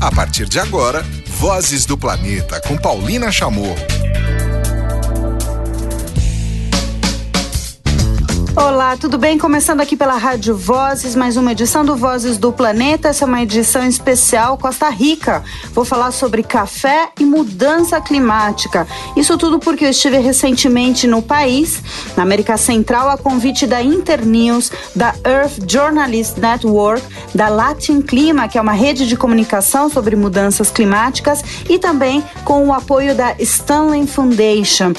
A partir de agora, Vozes do Planeta com Paulina Chamorro. Olá, tudo bem? Começando aqui pela Rádio Vozes, mais uma edição do Vozes do Planeta. Essa é uma edição especial Costa Rica. Vou falar sobre café e mudança climática. Isso tudo porque eu estive recentemente no país, na América Central, a convite da Internews, da Earth Journalist Network, da Latin Clima, que é uma rede de comunicação sobre mudanças climáticas, e também com o apoio da Stanley Foundation.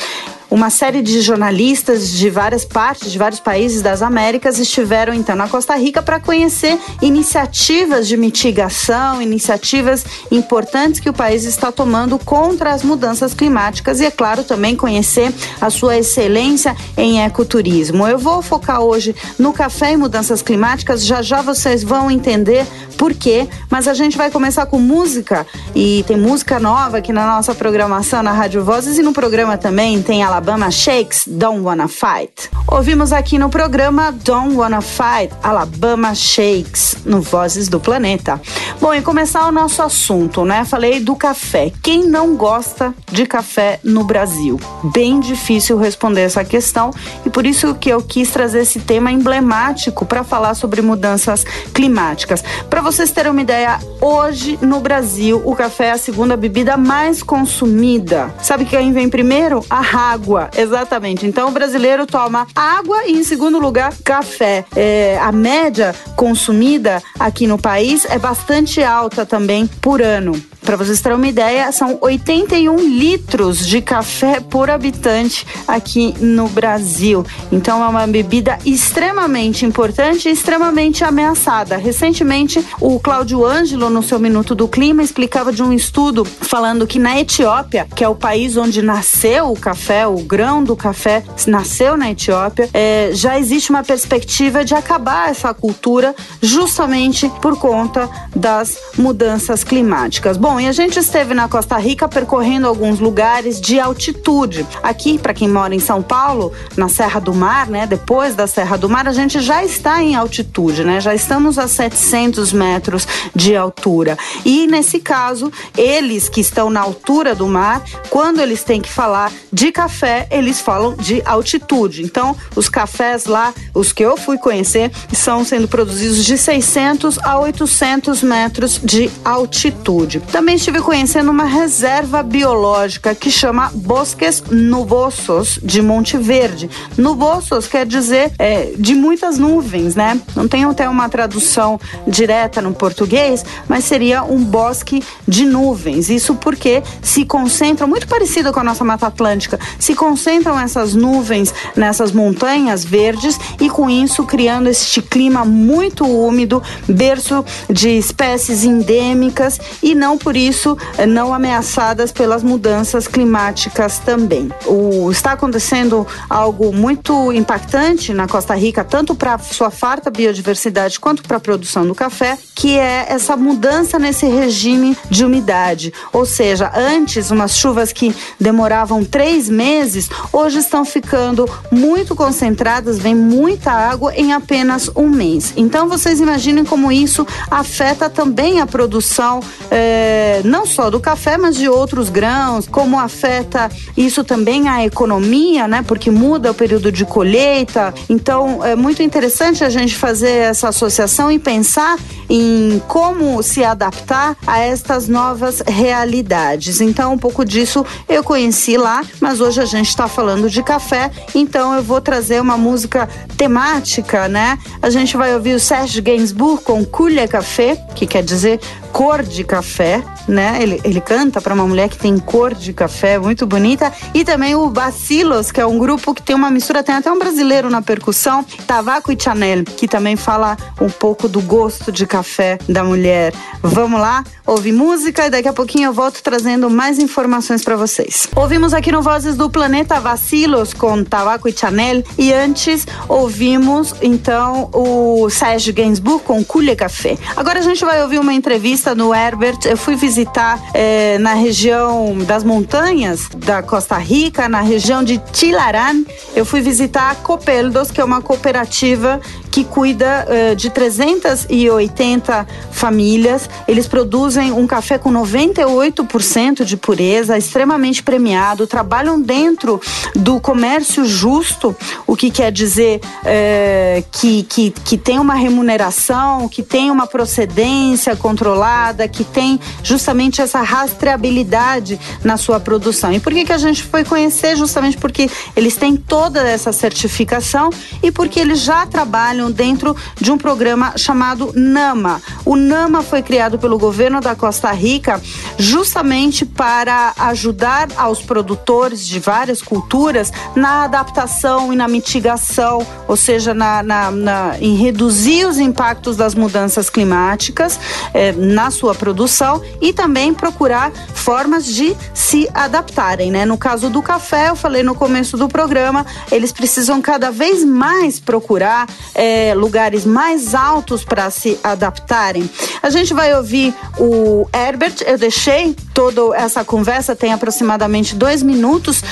Uma série de jornalistas de várias partes, de vários países das Américas, estiveram então na Costa Rica para conhecer iniciativas de mitigação, iniciativas importantes que o país está tomando contra as mudanças climáticas e, é claro, também conhecer a sua excelência em ecoturismo. Eu vou focar hoje no café e mudanças climáticas, já já vocês vão entender por quê, mas a gente vai começar com música e tem música nova aqui na nossa programação na Rádio Vozes e no programa também tem Alabama Shakes, Don't Wanna Fight. Ouvimos aqui no programa Don't Wanna Fight, Alabama Shakes, no Vozes do Planeta. Bom, e começar o nosso assunto, né? Falei do café. Quem não gosta de café no Brasil? Bem difícil responder essa questão e por isso que eu quis trazer esse tema emblemático para falar sobre mudanças climáticas. Para vocês terem uma ideia, hoje no Brasil o café é a segunda bebida mais consumida. Sabe quem vem primeiro? A água exatamente. Então o brasileiro toma água e, em segundo lugar, café. É, a média consumida aqui no país é bastante alta também por ano. Para vocês terem uma ideia, são 81 litros de café por habitante aqui no Brasil. Então é uma bebida extremamente importante e extremamente ameaçada. Recentemente, o Cláudio Ângelo, no seu Minuto do Clima, explicava de um estudo falando que na Etiópia, que é o país onde nasceu o café, o grão do café nasceu na Etiópia, é, já existe uma perspectiva de acabar essa cultura justamente por conta das mudanças climáticas. Bom, Bom, e a gente esteve na Costa Rica percorrendo alguns lugares de altitude. Aqui, para quem mora em São Paulo, na Serra do Mar, né? Depois da Serra do Mar, a gente já está em altitude, né? Já estamos a 700 metros de altura. E nesse caso, eles que estão na altura do mar, quando eles têm que falar de café, eles falam de altitude. Então, os cafés lá, os que eu fui conhecer, são sendo produzidos de 600 a 800 metros de altitude. Então, também estive conhecendo uma reserva biológica que chama Bosques Nubosos de Monte Verde. Nubosos quer dizer é, de muitas nuvens, né? Não tem até uma tradução direta no português, mas seria um bosque de nuvens. Isso porque se concentram, muito parecido com a nossa Mata Atlântica, se concentram essas nuvens nessas montanhas verdes e com isso criando este clima muito úmido, berço de espécies endêmicas e não por isso eh, não ameaçadas pelas mudanças climáticas também. O, está acontecendo algo muito impactante na Costa Rica, tanto para sua farta biodiversidade quanto para a produção do café, que é essa mudança nesse regime de umidade. Ou seja, antes umas chuvas que demoravam três meses, hoje estão ficando muito concentradas, vem muita água em apenas um mês. Então vocês imaginem como isso afeta também a produção. Eh, é, não só do café, mas de outros grãos, como afeta isso também a economia, né? Porque muda o período de colheita. Então é muito interessante a gente fazer essa associação e pensar em como se adaptar a estas novas realidades. Então, um pouco disso eu conheci lá, mas hoje a gente está falando de café, então eu vou trazer uma música temática, né? A gente vai ouvir o Serge Gainsbourg com Couleur Café, que quer dizer cor de café, né? Ele, ele canta para uma mulher que tem cor de café, muito bonita. E também o Bacilos, que é um grupo que tem uma mistura, tem até um brasileiro na percussão, Tavaco e Chanel, que também fala um pouco do gosto de café da mulher. Vamos lá, ouvir música e daqui a pouquinho eu volto trazendo mais informações para vocês. Ouvimos aqui no Vozes do Planeta Vacilos com Tavaco e Chanel e antes ouvimos então o Sérgio Gainsbourg com Culha Café. Agora a gente vai ouvir uma entrevista no Herbert. Eu fui visitar visitar é, na região das montanhas da Costa Rica, na região de Tilarán. Eu fui visitar a Copeldos, que é uma cooperativa que cuida uh, de 380 famílias. Eles produzem um café com 98% de pureza, extremamente premiado, trabalham dentro do comércio justo, o que quer dizer uh, que, que, que tem uma remuneração, que tem uma procedência controlada, que tem justamente essa rastreabilidade na sua produção. E por que, que a gente foi conhecer? Justamente porque eles têm toda essa certificação e porque eles já trabalham trabalham dentro de um programa chamado NAMA. O NAMA foi criado pelo governo da Costa Rica justamente para ajudar aos produtores de várias culturas na adaptação e na mitigação, ou seja, na, na, na em reduzir os impactos das mudanças climáticas eh, na sua produção e também procurar formas de se adaptarem. Né? No caso do café, eu falei no começo do programa, eles precisam cada vez mais procurar é, lugares mais altos para se adaptarem. A gente vai ouvir o Herbert. Eu deixei toda essa conversa, tem aproximadamente dois minutos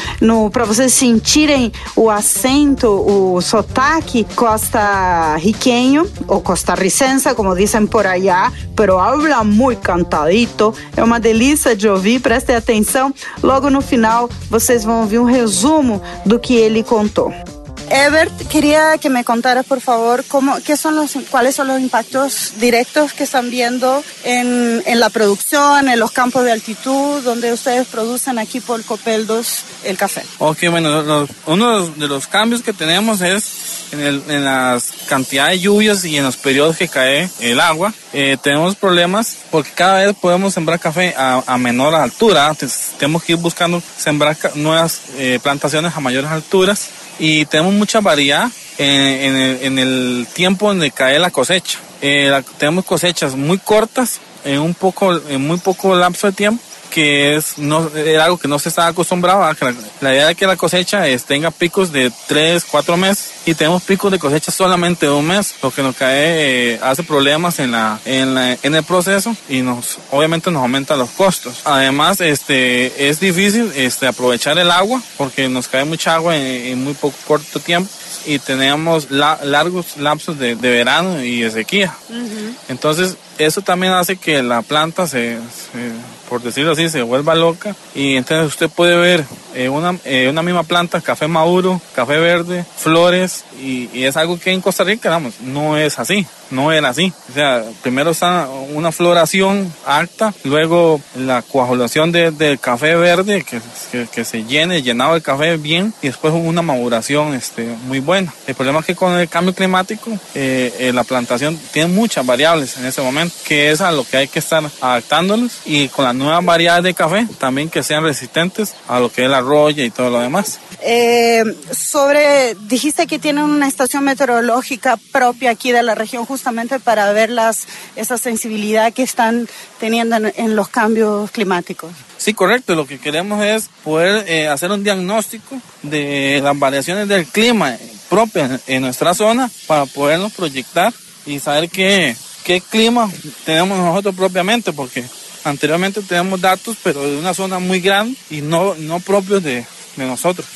para vocês sentirem o acento, o sotaque costa-riquenho ou costarricense, como dizem por allá, pero habla muito cantadito. É uma delícia de ouvir, prestem atenção. Logo no final, vocês vão ouvir um resumo do que ele contou. Ebert, quería que me contaras, por favor, cómo, qué son los, cuáles son los impactos directos que están viendo en, en la producción, en los campos de altitud, donde ustedes producen aquí por Copeldos el café. Ok, bueno, uno de los cambios que tenemos es en, el, en las cantidades de lluvias y en los periodos que cae el agua. Eh, tenemos problemas porque cada vez podemos sembrar café a, a menor altura. Entonces, tenemos que ir buscando sembrar nuevas eh, plantaciones a mayores alturas y tenemos mucha variedad en, el, en el, tiempo en el cae la cosecha. Eh, tenemos cosechas muy cortas en un poco, en muy poco lapso de tiempo que es no era algo que no se estaba acostumbrado a la idea de que la cosecha es, tenga picos de 3, 4 meses y tenemos picos de cosecha solamente de un mes, lo que nos cae eh, hace problemas en la, en la, en el proceso y nos obviamente nos aumenta los costos. Además, este es difícil este aprovechar el agua porque nos cae mucha agua en, muy poco corto tiempo y tenemos largos lapsos de, de, verano y de sequía. Entonces, eso también hace que la planta se, se por decirlo así, se vuelva loca. Y entonces usted puede ver eh, una, eh, una misma planta, café maduro, café verde, flores, y, es algo que en Costa Rica, no es así, no era así. O sea, primero está una floración alta, luego la coagulación del de café verde, que, que, se llene, llenado de café bien, y después una maduración este, muy buena. El problema es que con el cambio climático, eh, eh la plantación tiene muchas variables en ese momento, que es a lo que hay que estar adaptándonos, y con las nuevas variedades de café, también que sean resistentes a lo que es la roya y todo lo demás. Eh, sobre, dijiste que tienen una estación meteorológica propia aquí de la región justamente para ver las, esa sensibilidad que están teniendo en, en los cambios climáticos. Sí, correcto. Lo que queremos es poder eh, hacer un diagnóstico de las variaciones del clima propias en nuestra zona para podernos proyectar y saber qué, qué clima tenemos nosotros propiamente, porque anteriormente tenemos datos, pero de una zona muy grande y no, no propios de, de nosotros.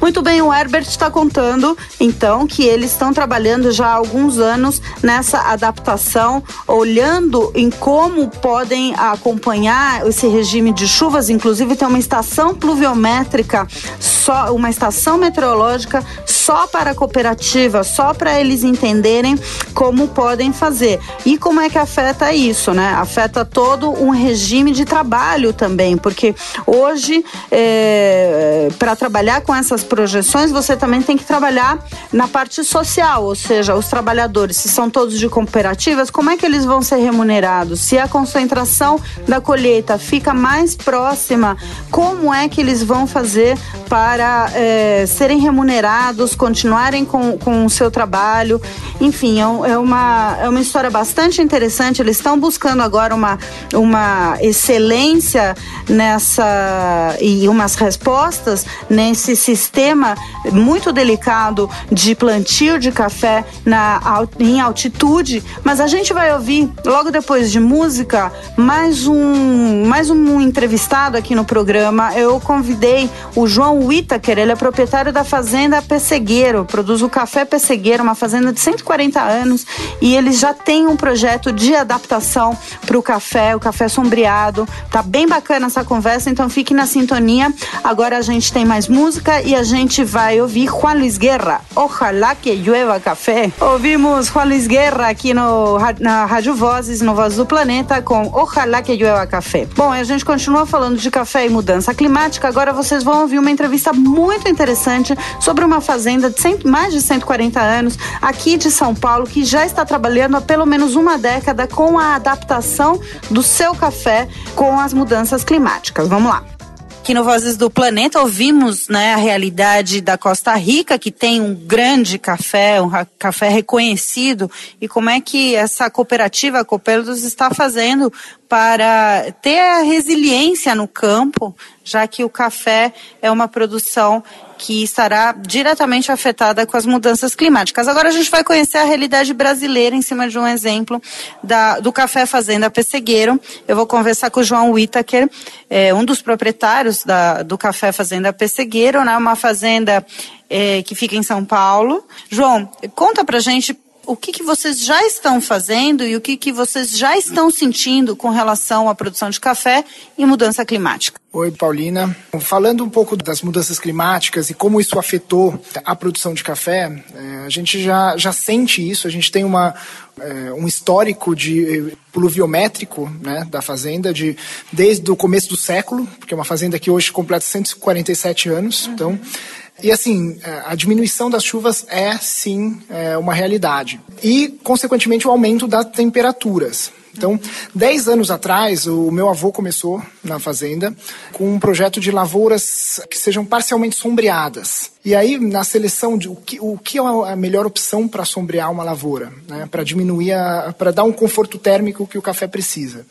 Muito bem, o Herbert está contando, então, que eles estão trabalhando já há alguns anos nessa adaptação, olhando em como podem acompanhar esse regime de chuvas. Inclusive, tem uma estação pluviométrica, só uma estação meteorológica só para a cooperativa, só para eles entenderem como podem fazer. E como é que afeta isso, né? Afeta todo um regime de trabalho também, porque hoje, é, para trabalhar com essas projeções, você também tem que trabalhar na parte social, ou seja, os trabalhadores, se são todos de cooperativas, como é que eles vão ser remunerados? Se a concentração da colheita fica mais próxima, como é que eles vão fazer para é, serem remunerados, continuarem com, com o seu trabalho? Enfim, é, é, uma, é uma história bastante interessante. Eles estão buscando agora uma, uma excelência nessa e umas respostas nesse sistema tema muito delicado de plantio de café na, em altitude, mas a gente vai ouvir logo depois de música mais um, mais um entrevistado aqui no programa. Eu convidei o João Whittaker, ele é proprietário da fazenda Pessegueiro, produz o café Pessegueiro, uma fazenda de 140 anos, e ele já tem um projeto de adaptação para o café, o café sombreado. Tá bem bacana essa conversa, então fique na sintonia. Agora a gente tem mais música e a vai ouvir Juan Luis Guerra. Ojalá que llueva café. Ouvimos Juan Luis Guerra aqui no, na Rádio Vozes, no Voz do Planeta, com Ojalá que llueva café. Bom, a gente continua falando de café e mudança climática. Agora vocês vão ouvir uma entrevista muito interessante sobre uma fazenda de 100, mais de 140 anos aqui de São Paulo que já está trabalhando há pelo menos uma década com a adaptação do seu café com as mudanças climáticas. Vamos lá. Aqui no Vozes do Planeta ouvimos né, a realidade da Costa Rica, que tem um grande café, um café reconhecido, e como é que essa cooperativa, Copelos, está fazendo para ter a resiliência no campo, já que o café é uma produção que estará diretamente afetada com as mudanças climáticas. Agora a gente vai conhecer a realidade brasileira em cima de um exemplo da, do Café Fazenda Pessegueiro. Eu vou conversar com o João Whittaker, é, um dos proprietários da, do Café Fazenda Pessegueiro, né, uma fazenda é, que fica em São Paulo. João, conta pra gente o que, que vocês já estão fazendo e o que, que vocês já estão sentindo com relação à produção de café e mudança climática. Oi, Paulina. Falando um pouco das mudanças climáticas e como isso afetou a produção de café, é, a gente já, já sente isso, a gente tem uma, é, um histórico de pluviométrico né, da fazenda de, desde o começo do século, porque é uma fazenda que hoje completa 147 anos, uhum. então e assim, é, a diminuição das chuvas é sim é, uma realidade. E, consequentemente, o aumento das temperaturas. Então, dez anos atrás, o meu avô começou na fazenda com um projeto de lavouras que sejam parcialmente sombreadas. E aí, na seleção de o que, o que é a melhor opção para sombrear uma lavoura, né? para diminuir, para dar um conforto térmico que o café precisa.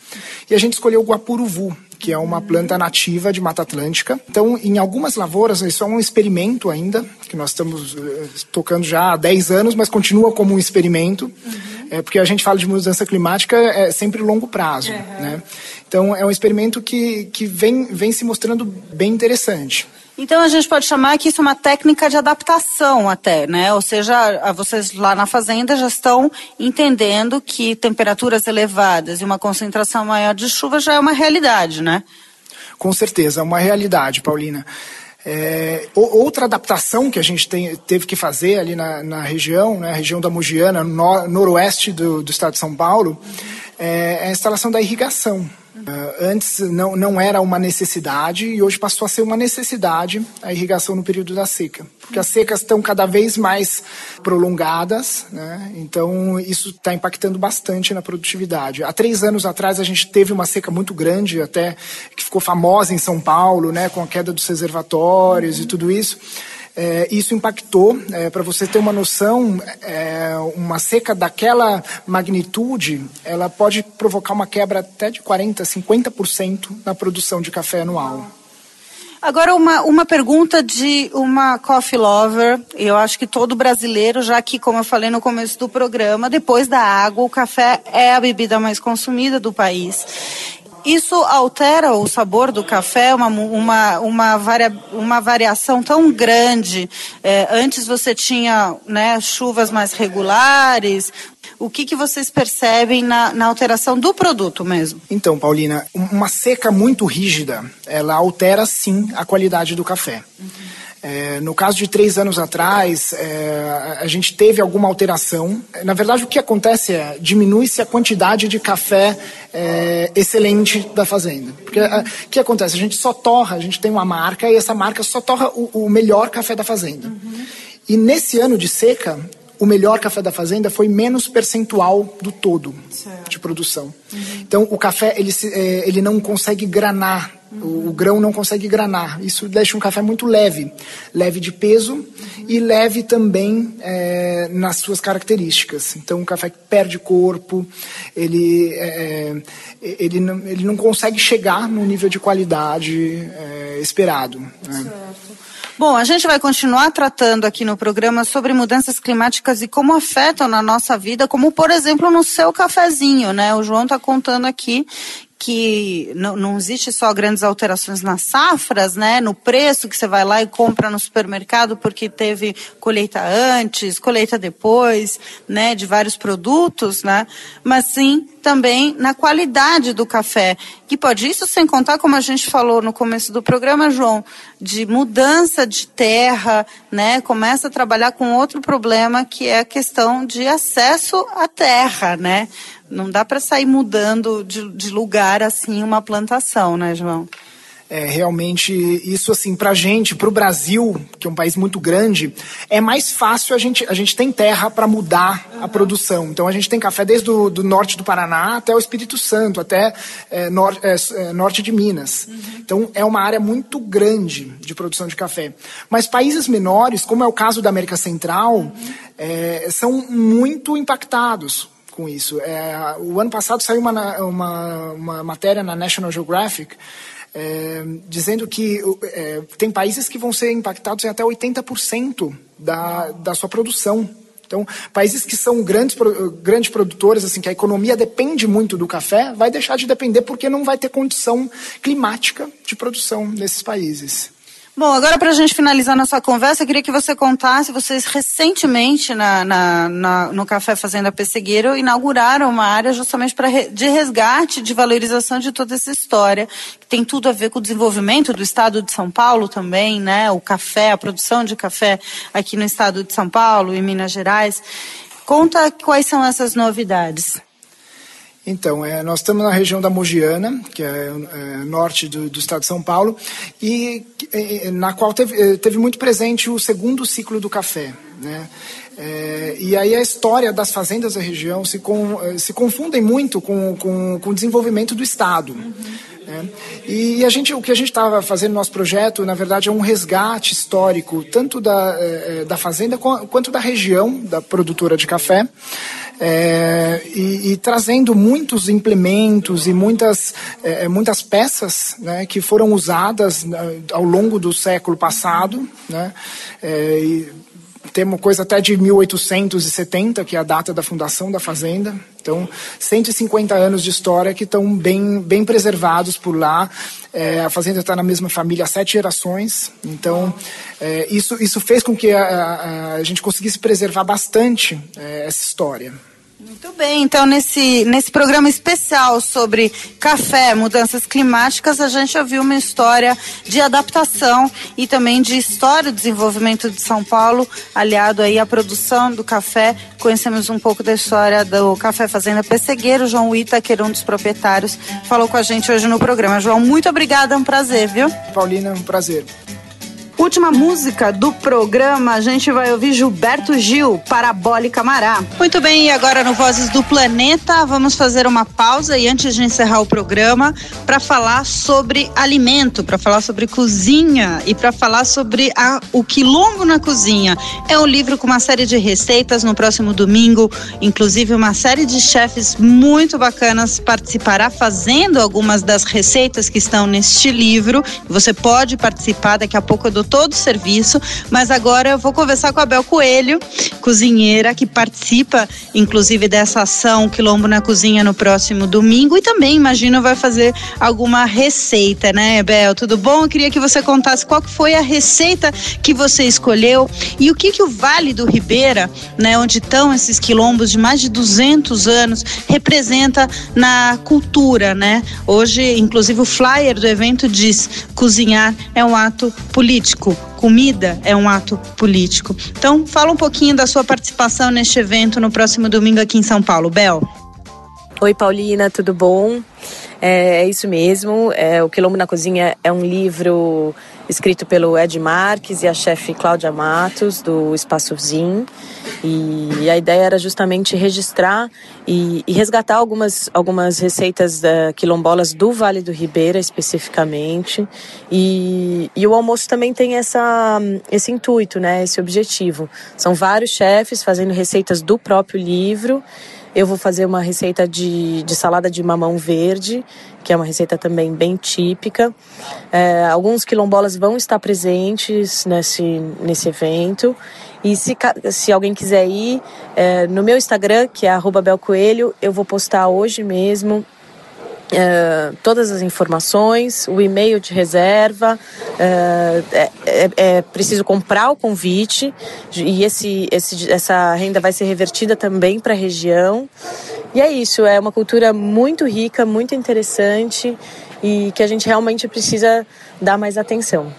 E a gente escolheu o guapuruvu, que é uma planta nativa de Mata Atlântica. Então, em algumas lavouras, isso é um experimento ainda, que nós estamos uh, tocando já há 10 anos, mas continua como um experimento. Uhum é, porque a gente fala de mudança climática é sempre longo prazo, uhum. né? Então é um experimento que, que vem, vem se mostrando bem interessante. Então a gente pode chamar que isso é uma técnica de adaptação até, né? Ou seja, vocês lá na fazenda já estão entendendo que temperaturas elevadas e uma concentração maior de chuva já é uma realidade, né? Com certeza, é uma realidade, Paulina. É, outra adaptação que a gente tem, teve que fazer ali na, na região, né, região da Mogiana, no, noroeste do, do estado de São Paulo, é a instalação da irrigação. Uh, antes não, não era uma necessidade e hoje passou a ser uma necessidade a irrigação no período da seca. Porque as secas estão cada vez mais prolongadas, né? então isso está impactando bastante na produtividade. Há três anos atrás a gente teve uma seca muito grande, até que ficou famosa em São Paulo, né? com a queda dos reservatórios e tudo isso. É, isso impactou, é, para você ter uma noção, é, uma seca daquela magnitude, ela pode provocar uma quebra até de 40%, 50% na produção de café anual. Agora, uma, uma pergunta de uma coffee lover. Eu acho que todo brasileiro, já que, como eu falei no começo do programa, depois da água, o café é a bebida mais consumida do país. Isso altera o sabor do café, uma, uma, uma, varia, uma variação tão grande. É, antes você tinha né, chuvas mais regulares. O que, que vocês percebem na, na alteração do produto mesmo? Então, Paulina, uma seca muito rígida, ela altera sim a qualidade do café. Uhum. É, no caso de três anos atrás, é, a gente teve alguma alteração. Na verdade, o que acontece é diminui-se a quantidade de café é, excelente da fazenda. Porque é, o que acontece? A gente só torra, a gente tem uma marca e essa marca só torra o, o melhor café da fazenda. Uhum. E nesse ano de seca, o melhor café da fazenda foi menos percentual do todo certo. de produção. Uhum. Então, o café ele, é, ele não consegue granar O, o, grão não consegue granar. Isso deixa um café muito leve, leve de peso e leve também é, nas suas características. Então, o café perde corpo, ele, é, é, ele, não, ele não consegue chegar no nível de qualidade é, esperado. Né? Certo. Bom, a gente vai continuar tratando aqui no programa sobre mudanças climáticas e como afetam na nossa vida, como por exemplo no seu cafezinho, né? O João está contando aqui que não, existe só grandes alterações nas safras, né, no preço que você vai lá e compra no supermercado porque teve colheita antes, colheita depois, né, de vários produtos, né, mas sim também na qualidade do café, que pode isso sem contar como a gente falou no começo do programa, João, de mudança de terra, né, começa a trabalhar com outro problema que é a questão de acesso à terra, né, não dá para sair mudando de, de lugar assim uma plantação, né, João? É, realmente, isso assim, pra gente, pro Brasil, que é um país muito grande, é mais fácil a gente, a gente tem terra para mudar uhum. a produção. Então a gente tem café desde o do norte do Paraná até o Espírito Santo, até é, nor, é, é, norte de Minas. Uhum. Então é uma área muito grande de produção de café. Mas países menores, como é o caso da América Central, uhum. É, são muito impactados com isso. É, o ano passado saiu uma, uma, uma matéria na National Geographic é, dizendo que é, tem países que vão ser impactados em até 80% da, da sua produção. Então, países que são grandes, grandes produtores, assim, que a economia depende muito do café, vai deixar de depender porque não vai ter condição climática de produção nesses países. Bom, agora para a gente finalizar nossa conversa, eu queria que você contasse, vocês recentemente na, na, na, no Café Fazenda Pessegueiro inauguraram uma área justamente para de resgate, de valorização de toda essa história, que tem tudo a ver com o desenvolvimento do estado de São Paulo também, né? O café, a produção de café aqui no estado de São Paulo e Minas Gerais. Conta quais são essas novidades. Então, é, nós estamos na região da Mogiana, que é, é norte do, do, estado de São Paulo, e é, na qual teve, é, teve, muito presente o segundo ciclo do café. Né? É, e aí a história das fazendas da região se, com, é, se confundem muito com, com, com, o desenvolvimento do Estado. Uhum. Né? E a gente, o que a gente estava fazendo no nosso projeto, na verdade, é um resgate histórico, tanto da, da fazenda quanto da região da produtora de café é, e, e, trazendo muitos implementos e muitas, é, muitas peças né, que foram usadas né, ao longo do século passado. Né, é, e, temos coisa até de 1870, que é a data da fundação da fazenda. Então, 150 anos de história que estão bem, bem preservados por lá. É, a fazenda está na mesma família há sete gerações. Então, é, isso, isso fez com que a, a, a gente conseguisse preservar bastante é, essa história. Muito bem, então nesse, nesse programa especial sobre café, mudanças climáticas, a gente ouviu uma história de adaptação e também de história do desenvolvimento de São Paulo, aliado aí à produção do café. Conhecemos um pouco da história do Café Fazenda Pessegueiro, João Itaquer, um dos proprietários, falou com a gente hoje no programa. João, muito obrigada, é um prazer, viu? Paulina, é um prazer. Última música do programa, a gente vai ouvir Gilberto Gil, Parabólica Mará. Muito bem, e agora no Vozes do Planeta, vamos fazer uma pausa e antes de encerrar o programa, para falar sobre alimento, para falar sobre cozinha e para falar sobre a, o quilombo na cozinha. É um livro com uma série de receitas no próximo domingo, inclusive uma série de chefes muito bacanas participará fazendo algumas das receitas que estão neste livro. Você pode participar, daqui a pouco eu dou todo o serviço, mas agora eu vou conversar com a Bel Coelho, cozinheira, que participa, inclusive, dessa ação Quilombo na Cozinha no próximo domingo e também, imagino, vai fazer alguma receita, né, Bel? Tudo bom? Eu queria que você contasse qual foi a receita que você escolheu e o que que o Vale do Ribeira, né, onde estão esses quilombos de mais de 200 anos, representa na cultura, né? Hoje, inclusive, o flyer do evento diz: cozinhar é um ato político político. Comida é um ato político. Então, fala um pouquinho da sua participação neste evento no próximo domingo aqui em São Paulo. Bel. Oi, Paulina, tudo bom? É, é isso mesmo. É, o Quilombo na Cozinha é um livro escrito pelo Ed Marques e a chefe Cláudia Matos, do Espaço Zin. E a ideia era justamente registrar e, e resgatar algumas, algumas receitas da, quilombolas do Vale do Ribeira, especificamente. E, e o almoço também tem essa, esse intuito, né, esse objetivo. São vários chefes fazendo receitas do próprio livro. Eu vou fazer uma receita de, de salada de mamão verde, que é uma receita também bem típica. É, alguns quilombolas vão estar presentes nesse, nesse evento. E se, se alguém quiser ir, é, no meu Instagram, que é belcoelho, eu vou postar hoje mesmo é, todas as informações, o e-mail de reserva, é, é, é, preciso comprar o convite e esse, esse, essa renda vai ser revertida também para a região. E é isso, é uma cultura muito rica, muito interessante e que a gente realmente precisa dar mais atenção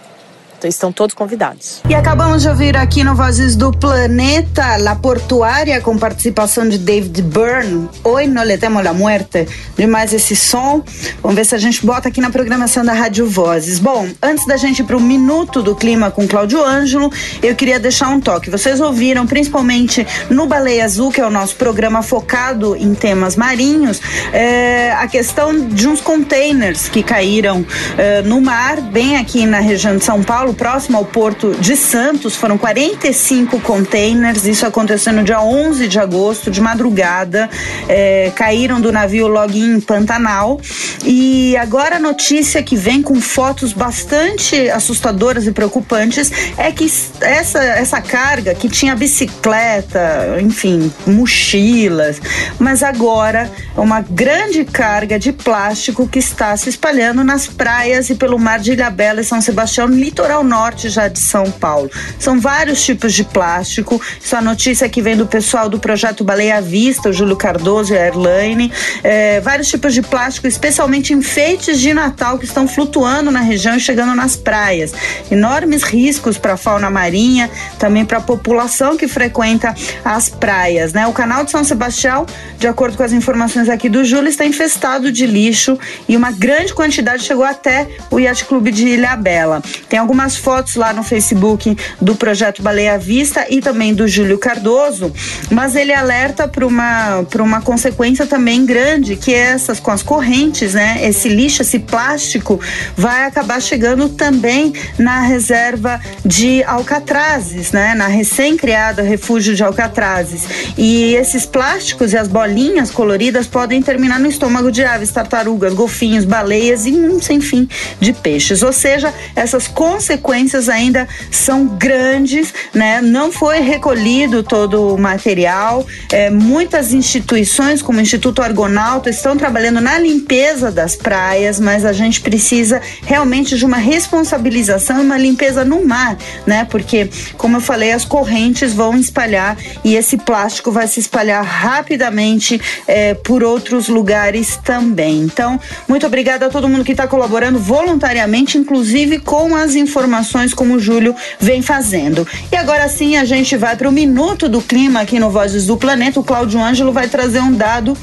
estão todos convidados. E acabamos de ouvir aqui no Vozes do Planeta La Portuária com participação de David Byrne. Oi, no le temo la muerte. Demais esse som. Vamos ver se a gente bota aqui na programação da Rádio Vozes. Bom, antes da gente ir para o Minuto do Clima com Cláudio Ângelo, eu queria deixar um toque. Vocês ouviram, principalmente no Baleia Azul, que é o nosso programa focado em temas marinhos, é, a questão de uns containers que caíram é, no mar, bem aqui na região de São Paulo, próximo ao porto de Santos. Foram 45 containers. Isso aconteceu no dia 11 de agosto, de madrugada. É, caíram do navio Login Pantanal. E agora a notícia que vem com fotos bastante assustadoras e preocupantes é que essa, essa carga que tinha bicicleta, enfim, mochilas, mas agora é uma grande carga de plástico que está se espalhando nas praias e pelo mar de Ilhabela e São Sebastião, litoral litoral norte já de São Paulo. São vários tipos de plástico. Isso é a notícia que vem do pessoal do projeto Baleia à Vista, o Júlio Cardoso e a Erlaine. É, vários tipos de plástico, especialmente enfeites de Natal que estão flutuando na região e chegando nas praias. Enormes riscos para a fauna marinha, também para a população que frequenta as praias. Né? O canal de São Sebastião, de acordo com as informações aqui do Júlio, está infestado de lixo e uma grande quantidade chegou até o Yacht Clube de Ilha Bela. Tem algumas as fotos lá no Facebook do projeto Baleia Vista e também do Júlio Cardoso, mas ele alerta para uma, uma consequência também grande, que é essas com as correntes, né? Esse lixo, esse plástico vai acabar chegando também na reserva de Alcatrazes, né? Na recém-criada refúgio de Alcatrazes. E esses plásticos e as bolinhas coloridas podem terminar no estômago de aves, tartarugas, golfinhos, baleias e um sem fim de peixes. Ou seja, essas consequências consequências ainda são grandes, né? Não foi recolhido todo o material. É, muitas instituições, como o Instituto Argonauta, estão trabalhando na limpeza das praias, mas a gente precisa realmente de uma responsabilização e uma limpeza no mar, né? Porque, como eu falei, as correntes vão espalhar e esse plástico vai se espalhar rapidamente é, por outros lugares também. Então, muito obrigada a todo mundo que está colaborando voluntariamente, inclusive com as informações informações como o Júlio vem fazendo. E agora sim a gente vai para o minuto do clima aqui no Vozes do Planeta. O Cláudio Ângelo vai trazer um dado.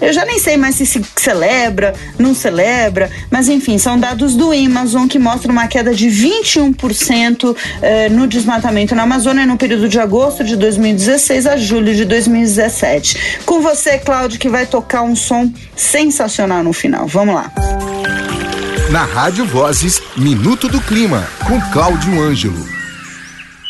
Eu já nem sei mais se se celebra, não celebra, mas enfim, são dados do Amazon que mostram uma queda de 21% eh, no desmatamento na Amazônia no período de agosto de 2016 a julho de 2017. Com você, Cláudio, que vai tocar um som sensacional no final. Vamos lá. Na Rádio Vozes, Minuto do Clima, com Cláudio Ângelo.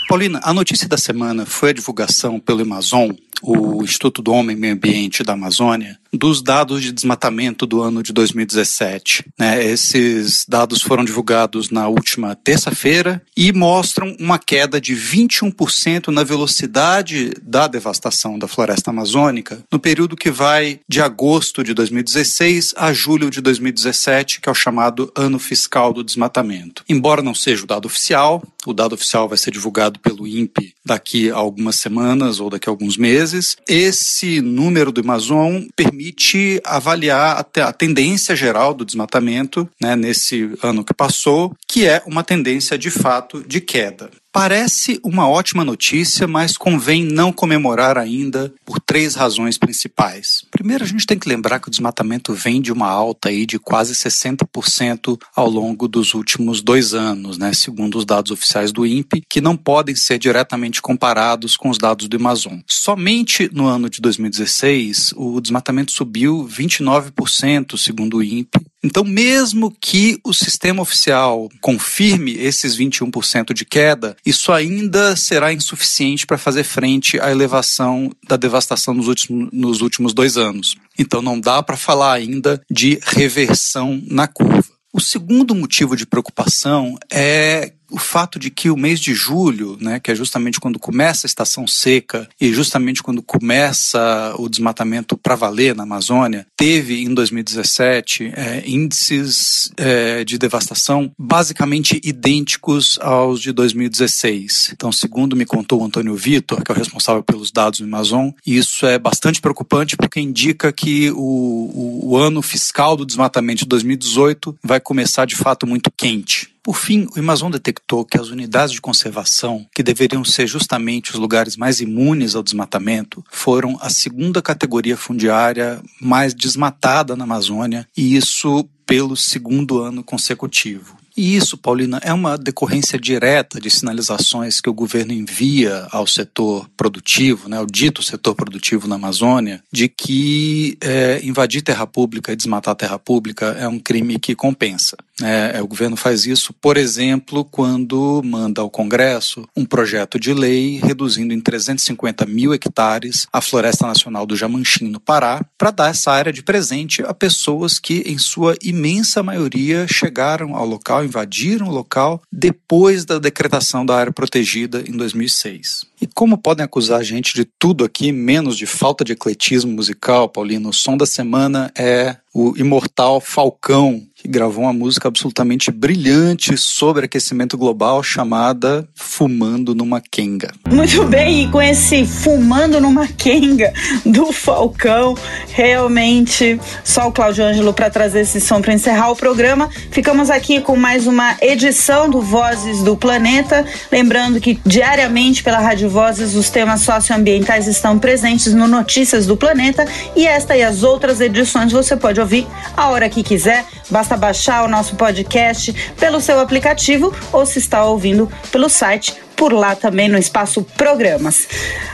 Paulina, a notícia da semana foi a divulgação pelo Amazon, o Instituto do Homem e Meio Ambiente da Amazônia, dos dados de desmatamento do ano de 2017. Né? Esses dados foram divulgados na última terça-feira e mostram uma queda de 21% na velocidade da devastação da floresta amazônica no período que vai de agosto de 2016 a julho de 2017, que é o chamado ano fiscal do desmatamento. Embora não seja o dado oficial, o dado oficial vai ser divulgado pelo INPE daqui a algumas semanas ou daqui a alguns meses. Esse número do Amazon permite avaliar a, tendência geral do desmatamento né, nesse ano que passou, que é uma tendência de fato de queda. Parece uma ótima notícia, mas convém não comemorar ainda por três razões principais. Primeiro, a gente tem que lembrar que o desmatamento vem de uma alta aí de quase 60% ao longo dos últimos dois anos, né, segundo os dados oficiais do INPE, que não podem ser diretamente comparados com os dados do Amazon. Somente no ano de 2016, o desmatamento subiu 29%, segundo o INPE, então, mesmo que o sistema oficial confirme esses 21% de queda, isso ainda será insuficiente para fazer frente à elevação da devastação nos últimos, nos últimos dois anos. Então, não dá para falar ainda de reversão na curva. O segundo motivo de preocupação é o fato de que o mês de julho, né, que é justamente quando começa a estação seca e justamente quando começa o desmatamento para valer na Amazônia, teve em 2017 é, índices é, de devastação basicamente idênticos aos de 2016. Então, segundo me contou o Antônio Vitor, que é o responsável pelos dados do Amazon, isso é bastante preocupante porque indica que o, o, o ano fiscal do desmatamento de 2018 vai começar de fato muito quente. Por fim, o Amazon detectou que as unidades de conservação, que deveriam ser justamente os lugares mais imunes ao desmatamento, foram a segunda categoria fundiária mais desmatada na Amazônia, e isso pelo segundo ano consecutivo. E isso, Paulina, é uma decorrência direta de sinalizações que o governo envia ao setor produtivo, né, ao dito setor produtivo na Amazônia, de que é, invadir terra pública e desmatar terra pública é um crime que compensa. É, o governo faz isso, por exemplo, quando manda ao Congresso um projeto de lei reduzindo em 350 mil hectares a Floresta Nacional do Jamanchim, no Pará, para dar essa área de presente a pessoas que, em sua imensa maioria, chegaram ao local, invadiram o local depois da decretação da área protegida em 2006. E como podem acusar a gente de tudo aqui, menos de falta de ecletismo musical, Paulino? O som da semana é o imortal Falcão, que gravou uma música absolutamente brilhante sobre aquecimento global chamada Fumando numa Quenga. Muito bem, e com esse Fumando numa Quenga do Falcão, realmente só o Claudio Ângelo para trazer esse som para encerrar o programa. Ficamos aqui com mais uma edição do Vozes do Planeta. Lembrando que diariamente pela Rádio Vozes os temas socioambientais estão presentes no Notícias do Planeta e esta e as outras edições você pode ouvir a hora que quiser. Basta baixar o nosso podcast pelo seu aplicativo ou se está ouvindo pelo site, por lá também no espaço Programas.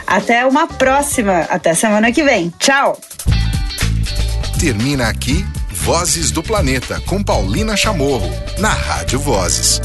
Até uma próxima, até semana que vem. Tchau! Termina aqui Vozes do Planeta com Paulina Chamorro, na Rádio Vozes.